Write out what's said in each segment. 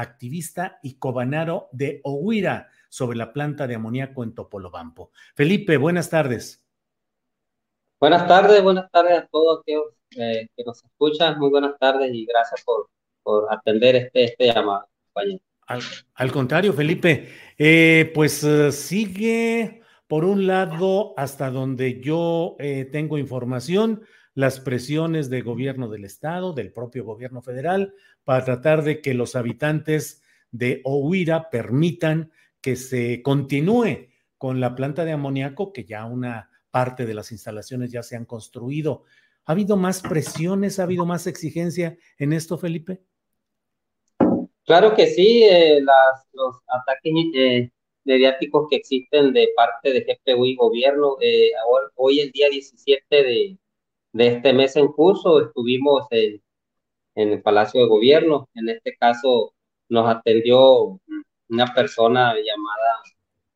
activista y cobanaro de Ohuira sobre la planta de amoníaco en Topolobampo. Felipe, buenas tardes. Buenas tardes, buenas tardes a todos aquellos eh, que nos escuchan. Muy buenas tardes y gracias por, por atender este, este llamado, compañero. Al, al contrario, Felipe, eh, pues eh, sigue por un lado hasta donde yo eh, tengo información las presiones del gobierno del estado, del propio gobierno federal, para tratar de que los habitantes de Ohuira permitan que se continúe con la planta de amoníaco, que ya una parte de las instalaciones ya se han construido. ¿Ha habido más presiones, ha habido más exigencia en esto, Felipe? Claro que sí, eh, los ataques eh, mediáticos que existen de parte de GPU y gobierno. eh, hoy, el día 17 de, de este mes en curso, estuvimos en el Palacio de Gobierno. En este caso, nos atendió una persona llamada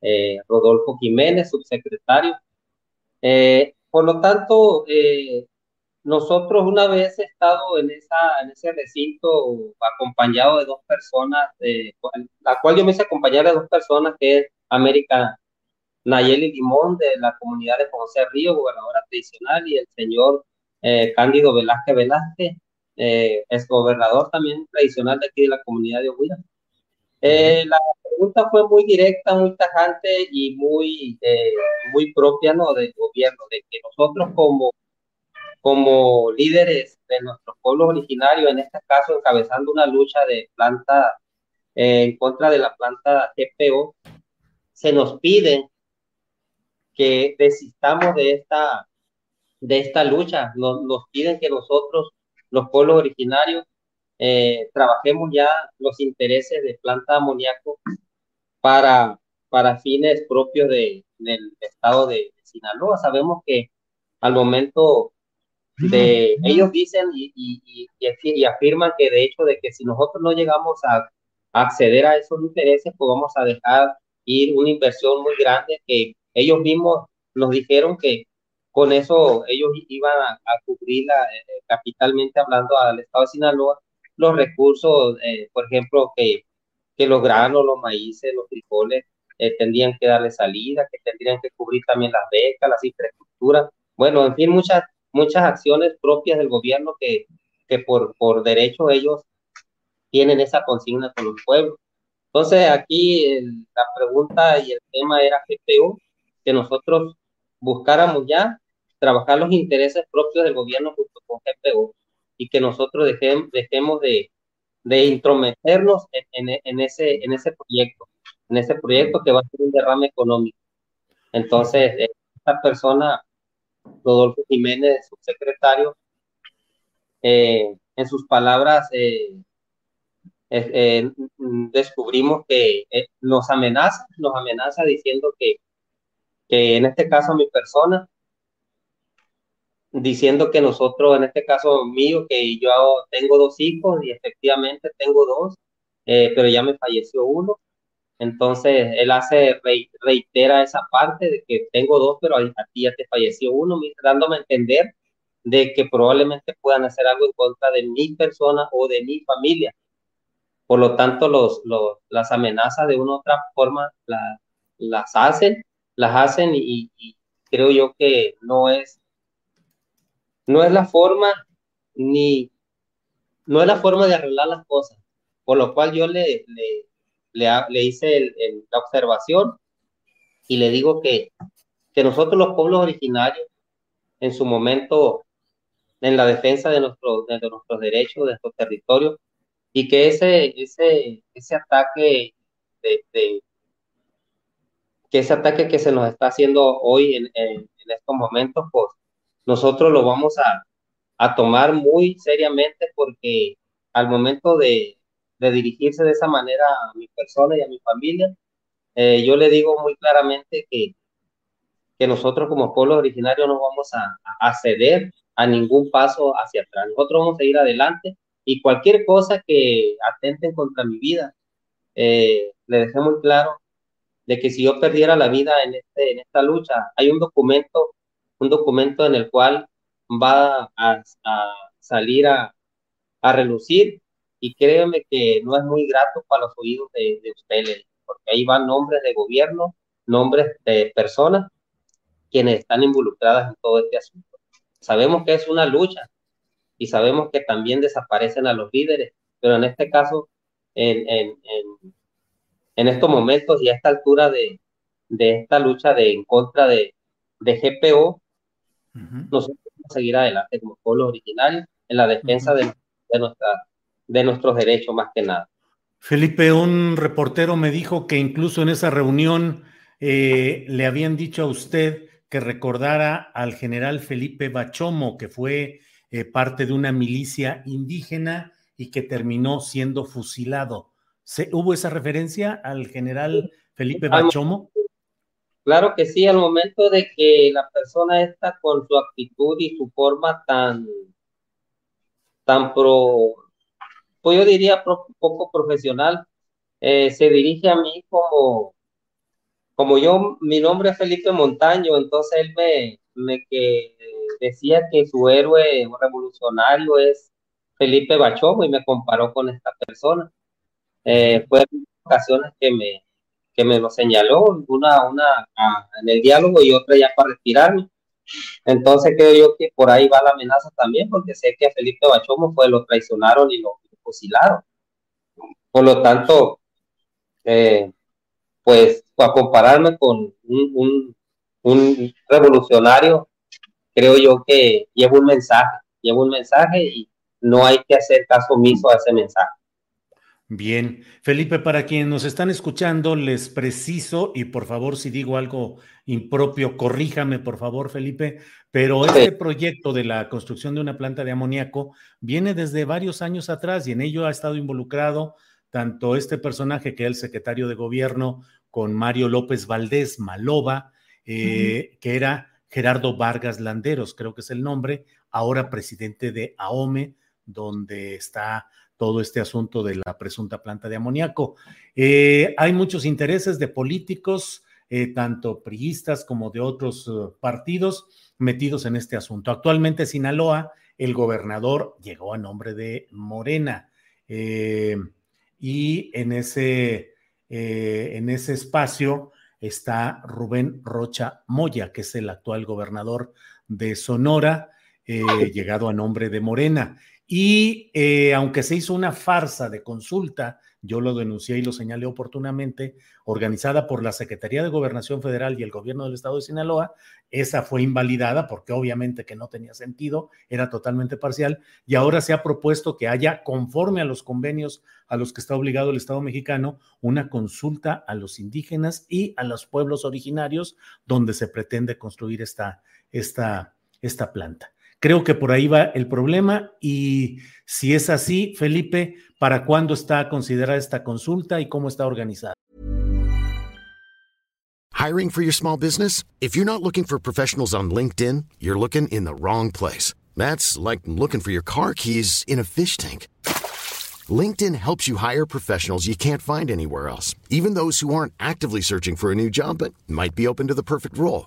eh, Rodolfo Jiménez, subsecretario. Eh, por lo tanto, eh, nosotros una vez he estado en, esa, en ese recinto acompañado de dos personas, la cual yo me hice acompañar de dos personas, que es América Nayeli Limón de la comunidad de José Río, gobernadora tradicional, y el señor eh, Cándido Velázquez Velázquez, eh, es gobernador también tradicional de aquí de la comunidad de Ohuira. Eh, la pregunta fue muy directa, muy tajante y muy, eh, muy propia, ¿no? del gobierno, de que nosotros como, como líderes de nuestros pueblos originarios, en este caso encabezando una lucha de planta eh, en contra de la planta GPO, se nos pide que desistamos de esta, de esta lucha. Nos, nos piden que nosotros, los pueblos originarios, eh, trabajemos ya los intereses de planta de amoníaco para, para fines propios de, del estado de, de Sinaloa. Sabemos que al momento de ellos dicen y, y, y, y afirman que de hecho de que si nosotros no llegamos a, a acceder a esos intereses, pues vamos a dejar ir una inversión muy grande que ellos mismos nos dijeron que con eso ellos iban a, a cubrir la, eh, capitalmente hablando al estado de Sinaloa los recursos, eh, por ejemplo, que, que los granos, los maíces, los frijoles eh, tendrían que darle salida, que tendrían que cubrir también las becas, las infraestructuras, bueno, en fin, muchas, muchas acciones propias del gobierno que, que por, por derecho ellos tienen esa consigna con los pueblos. Entonces, aquí la pregunta y el tema era GPU, que nosotros buscáramos ya trabajar los intereses propios del gobierno junto con GPU y que nosotros dejemos, dejemos de, de intrometernos en, en, en, ese, en ese proyecto, en ese proyecto que va a ser un derrame económico. Entonces, esta persona, Rodolfo Jiménez, subsecretario, eh, en sus palabras, eh, eh, descubrimos que nos amenaza, nos amenaza diciendo que, que en este caso mi persona, diciendo que nosotros, en este caso mío, que yo tengo dos hijos y efectivamente tengo dos, eh, pero ya me falleció uno. Entonces, él hace, reitera esa parte de que tengo dos, pero a, ti ya te falleció uno, dándome a entender de que probablemente puedan hacer algo en contra de mi persona o de mi familia. Por lo tanto, los, los, las amenazas de una u otra forma las hacen, las hacen y, creo yo que no es, no es la forma ni, no es la forma de arreglar las cosas. Por lo cual yo le, le, le, hice la observación y le digo que, que nosotros los pueblos originarios, en su momento, en la defensa de, nuestro, de nuestros derechos, de nuestro territorio, y que ese, ese, ese ataque de, que ese ataque que se nos está haciendo hoy en, en, estos momentos, pues nosotros lo vamos a, a, tomar muy seriamente porque al momento de, de, dirigirse de esa manera a mi persona y a mi familia, eh, yo le digo muy claramente que, que nosotros como pueblo originario no vamos a, a ceder a ningún paso hacia atrás. Nosotros vamos a ir adelante y cualquier cosa que atenten contra mi vida, eh, le dejé muy claro de que si yo perdiera la vida en, este, en esta lucha, hay un documento, un documento en el cual va a, salir a, a, relucir y créeme que no es muy grato para los oídos de, de ustedes, porque ahí van nombres de gobierno, nombres de personas quienes están involucradas en todo este asunto. Sabemos que es una lucha, y sabemos que también desaparecen a los líderes, pero en este caso, en, en, en, estos momentos y a esta altura de, de esta lucha de, en contra de, de GPO, nosotros vamos a seguir adelante como pueblo originario en la defensa de, de, nuestra, de nuestros derechos más que nada. Felipe, un reportero me dijo que incluso en esa reunión eh, le habían dicho a usted que recordara al general Felipe Bachomo, que fue eh, parte de una milicia indígena y que terminó siendo fusilado. ¿Se, ¿Hubo esa referencia al general Felipe Bachomo? Claro que sí, al momento de que la persona está con su actitud y su forma tan, tan pro, pues yo diría poco profesional, eh, se dirige a mí como, como yo, mi nombre es Felipe Montaño, entonces él me, me que decía que su héroe revolucionario es Felipe Bachomo y me comparó con esta persona. Eh, fue ocasiones que me, que me lo señaló, una, una en el diálogo y otra ya para retirarme. Entonces creo yo que por ahí va la amenaza también, porque sé que a Felipe Bachomo fue lo traicionaron y lo, fusilaron. Por lo tanto, eh, pues a compararme con un, un, un revolucionario creo yo que lleva un mensaje, lleva un mensaje y no hay que hacer caso omiso a ese mensaje. Bien, Felipe, para quienes nos están escuchando, les preciso, y por favor, si digo algo impropio, corríjame, por favor, Felipe, pero este proyecto de la construcción de una planta de amoníaco viene desde varios años atrás y en ello ha estado involucrado tanto este personaje que es el secretario de gobierno con Mario López Valdés, Maloba, eh, que era Gerardo Vargas Landeros, creo que es el nombre, ahora presidente de AOME, donde está todo este asunto de la presunta planta de amoníaco. Eh, hay muchos intereses de políticos, eh, tanto priistas como de otros eh, partidos, metidos en este asunto. Actualmente Sinaloa, el gobernador llegó a nombre de Morena y en ese, en ese espacio está Rubén Rocha Moya, que es el actual gobernador de Sonora, llegado a nombre de Morena. Y eh, aunque se hizo una farsa de consulta, yo lo denuncié y lo señalé oportunamente, organizada por la Secretaría de Gobernación Federal y el gobierno del estado de Sinaloa, esa fue invalidada porque obviamente que no tenía sentido, era totalmente parcial, y ahora se ha propuesto que haya, conforme a los convenios a los que está obligado el Estado mexicano, una consulta a los indígenas y a los pueblos originarios donde se pretende construir esta, esta, esta planta. Creo que por ahí va el problema y si es así, Felipe, ¿para cuándo está considerada esta consulta y cómo está organizada? Hiring for your small business? If you're not looking for professionals on LinkedIn, you're looking in the wrong place. That's like looking for your car keys in a fish tank. LinkedIn helps you hire professionals you can't find anywhere else, even those who aren't actively searching for a new job but might be open to the perfect role.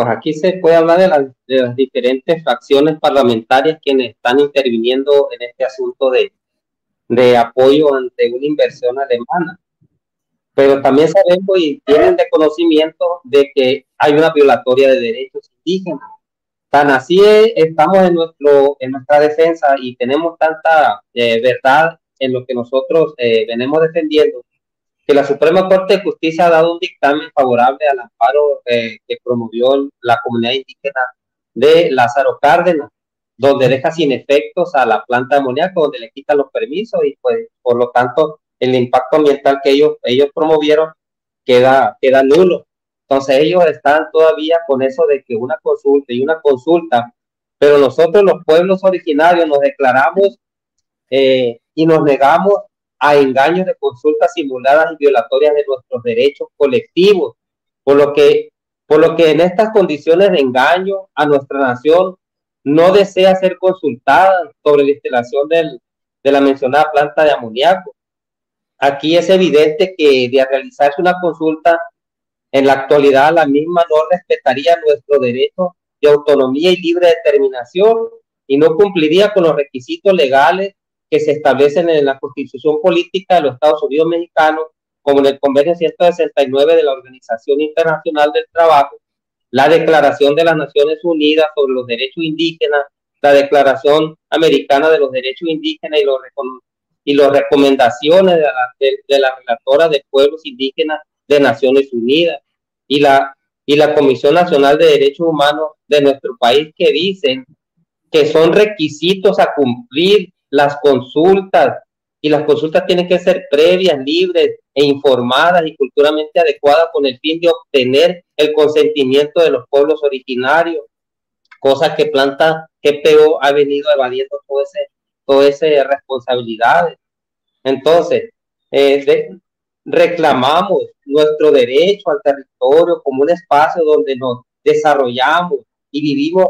pues aquí se puede hablar de las, de las diferentes fracciones parlamentarias quienes están interviniendo en este asunto de, de apoyo ante una inversión alemana. Pero también sabemos y tienen de conocimiento de que hay una violatoria de derechos indígenas. Tan así es, estamos en, nuestro, en nuestra defensa y tenemos tanta eh, verdad en lo que nosotros eh, venimos defendiendo, que la Suprema Corte de Justicia ha dado un dictamen favorable al amparo eh, que promovió la comunidad indígena de Lázaro Cárdenas, donde deja sin efectos a la planta de amoníaco, donde le quitan los permisos y pues por lo tanto el impacto ambiental que ellos, ellos promovieron queda, queda nulo. Entonces ellos están todavía con eso de que una consulta y una consulta, pero nosotros los pueblos originarios nos declaramos eh, y nos negamos a engaños de consultas simuladas y violatorias de nuestros derechos colectivos, por lo que, por lo que en estas condiciones de engaño a nuestra nación no desea ser consultada sobre la instalación de la mencionada planta de amoníaco. Aquí es evidente que de realizarse una consulta en la actualidad la misma no respetaría nuestro derecho de autonomía y libre determinación y no cumpliría con los requisitos legales que se establecen en la Constitución Política de los Estados Unidos Mexicanos, como en el Convenio 169 de la Organización Internacional del Trabajo, la Declaración de las Naciones Unidas sobre los Derechos Indígenas, la Declaración Americana de los Derechos Indígenas y los, y las recomendaciones de la, de, de la Relatora de Pueblos Indígenas de Naciones Unidas y la, y la Comisión Nacional de Derechos Humanos de nuestro país que dicen que son requisitos a cumplir las consultas y las consultas tienen que ser previas, libres e informadas y culturalmente adecuadas con el fin de obtener el consentimiento de los pueblos originarios, cosa que Planta GPO ha venido evadiendo todo ese, todas esas responsabilidades. Entonces, eh, reclamamos nuestro derecho al territorio como un espacio donde nos desarrollamos y vivimos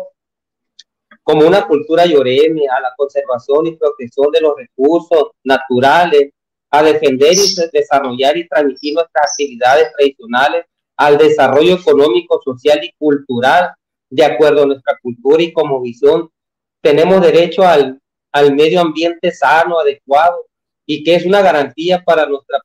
como una cultura lloreme a la conservación y protección de los recursos naturales, a defender y desarrollar y transmitir nuestras actividades tradicionales al desarrollo económico, social y cultural de acuerdo a nuestra cultura y como visión. Tenemos derecho al, al medio ambiente sano, adecuado y que es una garantía para nuestra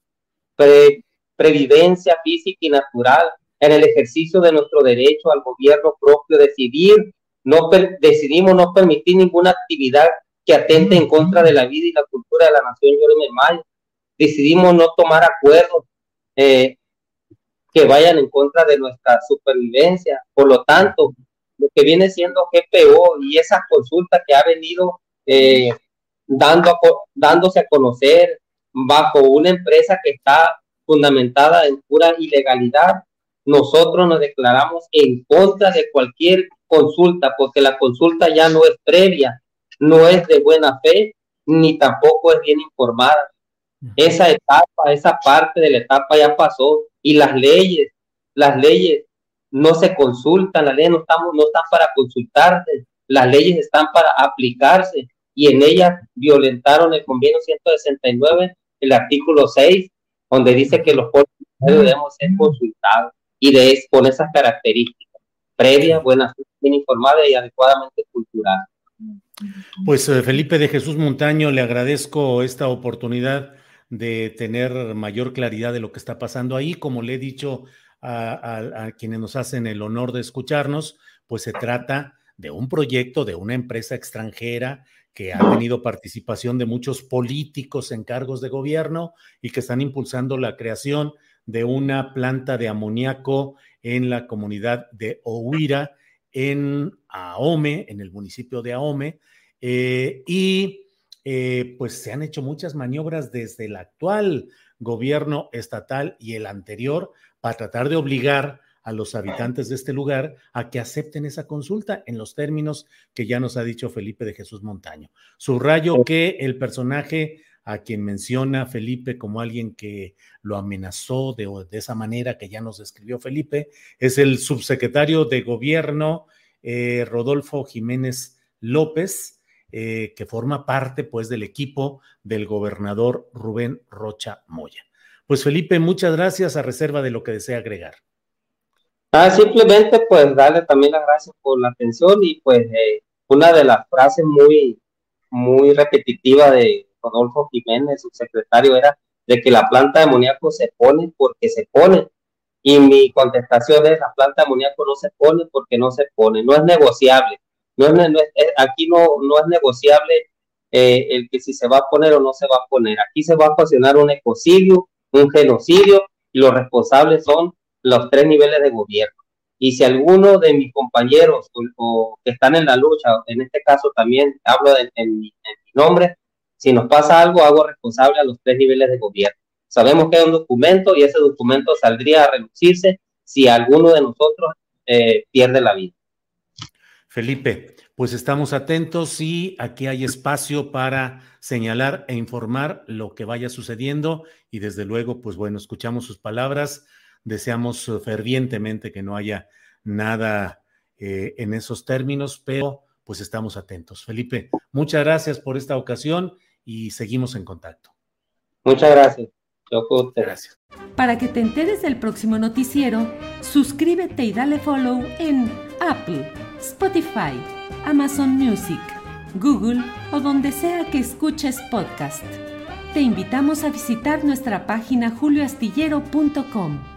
pre, previvencia física y natural en el ejercicio de nuestro derecho al gobierno propio, decidir no decidimos no permitir ninguna actividad que atente en contra de la vida y la cultura de la nación Yoreme Maya. Decidimos no tomar acuerdos eh, que vayan en contra de nuestra supervivencia. Por lo tanto, lo que viene siendo GPO y esa consulta que ha venido eh, dando a, dándose a conocer bajo una empresa que está fundamentada en pura ilegalidad, nosotros nos declaramos en contra de cualquier consulta, porque la consulta ya no es previa, no es de buena fe, ni tampoco es bien informada. Esa etapa, esa parte de la etapa ya pasó y las leyes, las leyes no se consultan, las leyes no, estamos, no están para consultarse, las leyes están para aplicarse y en ellas violentaron el convenio 169, el artículo 6, donde dice que los pueblos debemos ser consultados y de, con esas características previa, buena, bien informada y adecuadamente cultural. Pues eh, Felipe de Jesús Montaño, le agradezco esta oportunidad de tener mayor claridad de lo que está pasando ahí. Como le he dicho a, a, quienes nos hacen el honor de escucharnos, pues se trata de un proyecto de una empresa extranjera que ha tenido participación de muchos políticos en cargos de gobierno y que están impulsando la creación de una planta de amoníaco en la comunidad de Ohuira, en Ahome, en el municipio de Ahome, eh, y eh, pues se han hecho muchas maniobras desde el actual gobierno estatal y el anterior para tratar de obligar a los habitantes de este lugar a que acepten esa consulta en los términos que ya nos ha dicho Felipe de Jesús Montaño. Subrayo que el personaje a quien menciona Felipe como alguien que lo amenazó de, esa manera que ya nos describió Felipe, es el subsecretario de gobierno eh, Rodolfo Jiménez López, eh, que forma parte pues del equipo del gobernador Rubén Rocha Moya. Pues Felipe, muchas gracias a reserva de lo que desea agregar. Ah, simplemente pues darle también las gracias por la atención y pues eh, una de las frases muy, muy repetitiva de Rodolfo Jiménez, su secretario, era de que la planta de amoníaco se pone porque se pone. Y mi contestación es, la planta de amoníaco no se pone porque no se pone, no es negociable. No es, aquí no, no es negociable eh, el que si se va a poner o no se va a poner. Aquí se va a ocasionar un ecocidio, un genocidio, y los responsables son los tres niveles de gobierno. Y si alguno de mis compañeros o, que están en la lucha, en este caso también hablo en mi nombre, si nos pasa algo, hago responsable a los tres niveles de gobierno. Sabemos que hay un documento y ese documento saldría a reducirse si alguno de nosotros eh, pierde la vida. Felipe, pues estamos atentos y aquí hay espacio para señalar e informar lo que vaya sucediendo y desde luego, pues bueno, escuchamos sus palabras, deseamos fervientemente que no haya nada eh, en esos términos, pero pues estamos atentos. Felipe, muchas gracias por esta ocasión y seguimos en contacto. Muchas gracias. Gracias. Para que te enteres del próximo noticiero, suscríbete y dale follow en Apple, Spotify, Amazon Music, Google o donde sea que escuches podcast. Te invitamos a visitar nuestra página julioastillero.com.